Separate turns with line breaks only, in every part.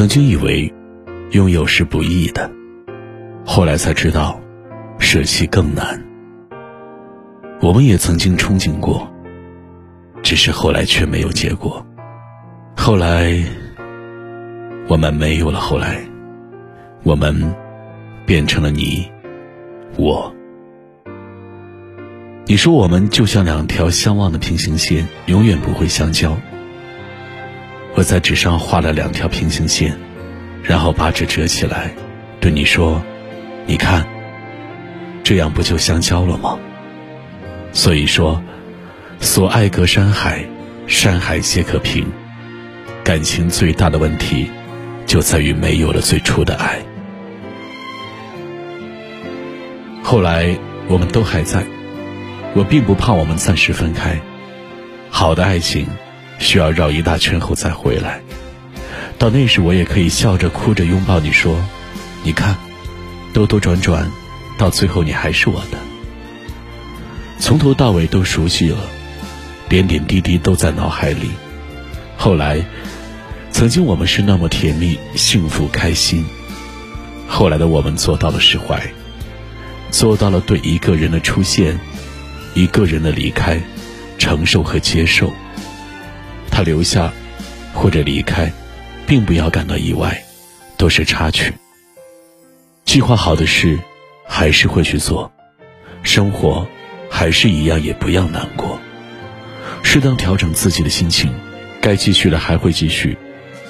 曾经以为拥有是不易的，后来才知道舍弃更难。我们也曾经憧憬过，只是后来却没有结果。后来我们没有了后来，我们变成了你我。你说我们就像两条相望的平行线，永远不会相交。我在纸上画了两条平行线，然后把纸折起来，对你说：“你看，这样不就相交了吗？”所以说，所爱隔山海，山海皆可平。感情最大的问题，就在于没有了最初的爱。后来我们都还在，我并不怕我们暂时分开。好的爱情。需要绕一大圈后再回来，到那时我也可以笑着哭着拥抱你说：“你看，兜兜转转，到最后你还是我的。从头到尾都熟悉了，点点滴滴都在脑海里。后来，曾经我们是那么甜蜜、幸福、开心。后来的我们做到了释怀，做到了对一个人的出现、一个人的离开，承受和接受。”他留下，或者离开，并不要感到意外，都是插曲。计划好的事，还是会去做；生活，还是一样，也不要难过。适当调整自己的心情，该继续的还会继续，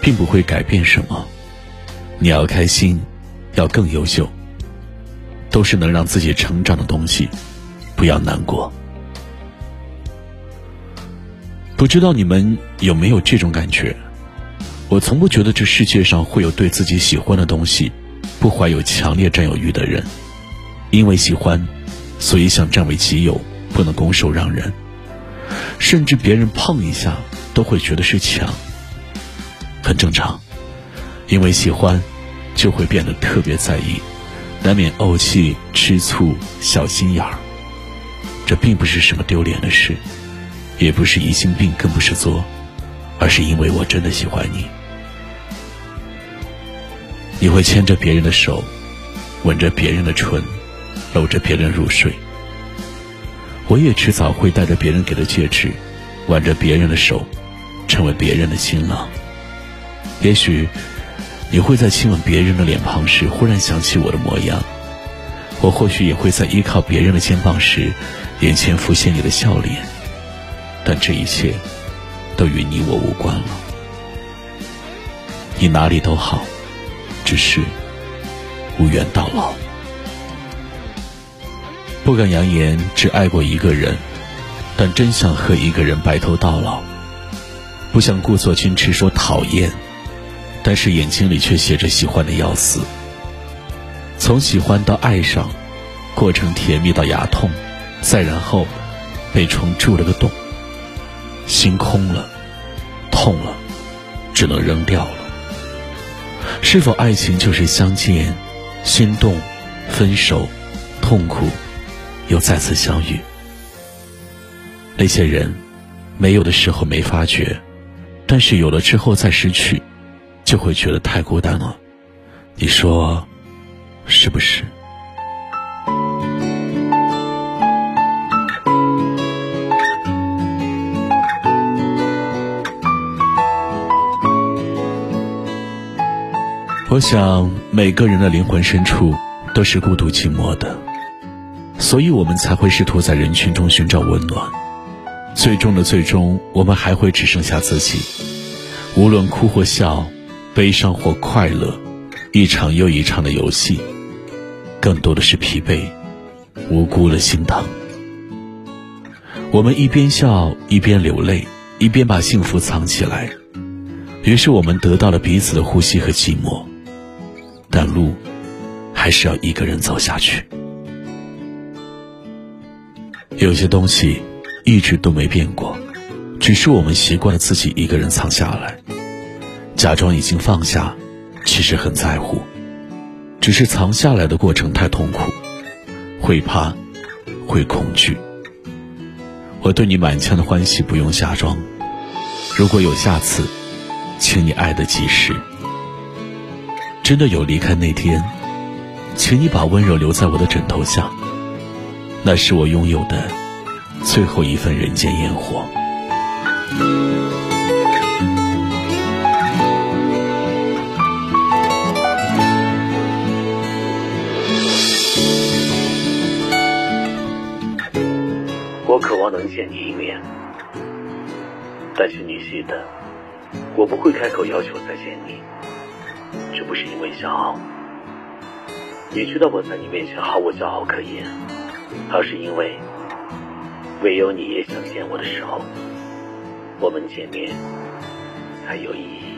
并不会改变什么。你要开心，要更优秀，都是能让自己成长的东西，不要难过。不知道你们有没有这种感觉？我从不觉得这世界上会有对自己喜欢的东西不怀有强烈占有欲的人，因为喜欢，所以想占为己有，不能拱手让人，甚至别人碰一下都会觉得是抢。很正常，因为喜欢，就会变得特别在意，难免怄气、吃醋、小心眼儿。这并不是什么丢脸的事。也不是疑心病，更不是作，而是因为我真的喜欢你。你会牵着别人的手，吻着别人的唇，搂着别人入睡。我也迟早会戴着别人给的戒指，挽着别人的手，成为别人的新郎。也许你会在亲吻别人的脸庞时，忽然想起我的模样。我或许也会在依靠别人的肩膀时，眼前浮现你的笑脸。但这一切，都与你我无关了。你哪里都好，只是无缘到老。不敢扬言只爱过一个人，但真想和一个人白头到老。不想故作矜持说讨厌，但是眼睛里却写着喜欢的要死。从喜欢到爱上，过程甜蜜到牙痛，再然后被虫蛀了个洞。心空了，痛了，只能扔掉了。是否爱情就是相见、心动、分手、痛苦，又再次相遇？那些人，没有的时候没发觉，但是有了之后再失去，就会觉得太孤单了。你说，是不是？我想，每个人的灵魂深处都是孤独寂寞的，所以我们才会试图在人群中寻找温暖。最终的最终，我们还会只剩下自己。无论哭或笑，悲伤或快乐，一场又一场的游戏，更多的是疲惫、无辜的心疼。我们一边笑一边流泪，一边把幸福藏起来，于是我们得到了彼此的呼吸和寂寞，但路还是要一个人走下去。有些东西一直都没变过，只是我们习惯了自己一个人藏下来，假装已经放下，其实很在乎，只是藏下来的过程太痛苦，会怕，会恐惧。我对你满腔的欢喜不用假装，如果有下次，请你爱的及时。真的有离开那天，请你把温柔留在我的枕头下。那是我拥有的最后一份人间烟火。
我渴望能见你一面，但是你记得，我不会开口要求再见你，不是因为骄傲。你知道我在你面前毫无骄傲可言。而是因为，唯有你也想见我的时候，我们见面才有意义。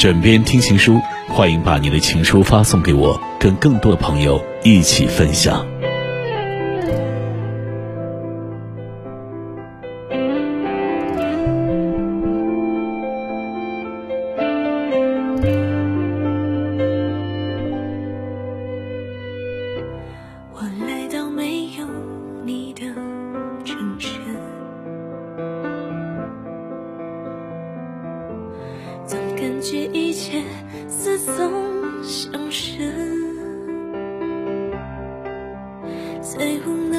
枕边听情书，欢迎把你的情书发送给我，跟更多的朋友一起分享。
在无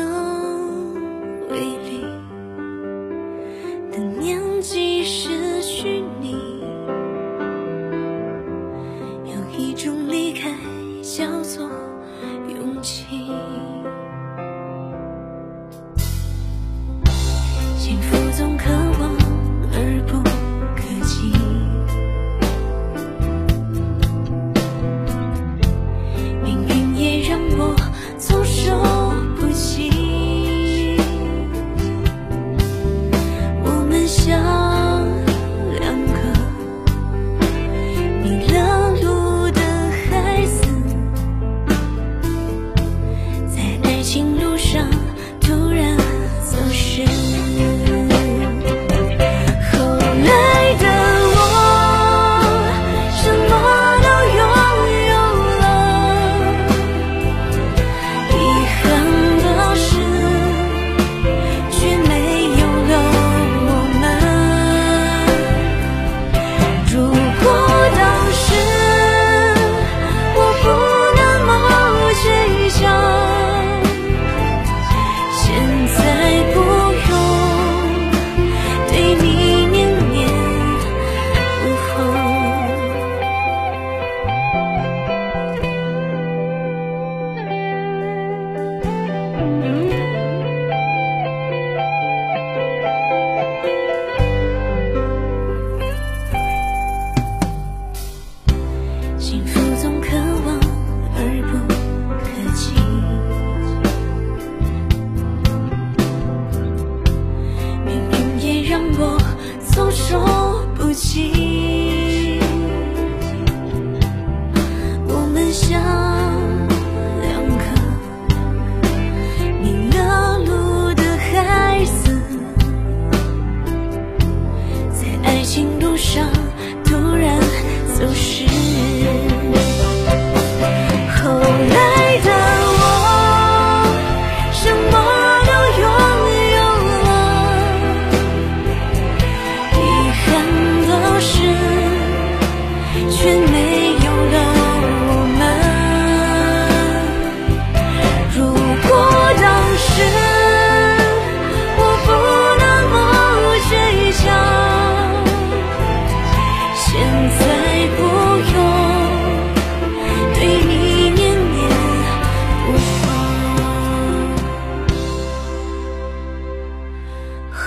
上。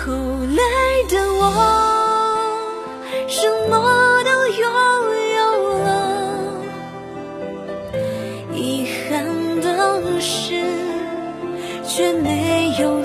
后来的我什么都拥有了遗憾的是却没有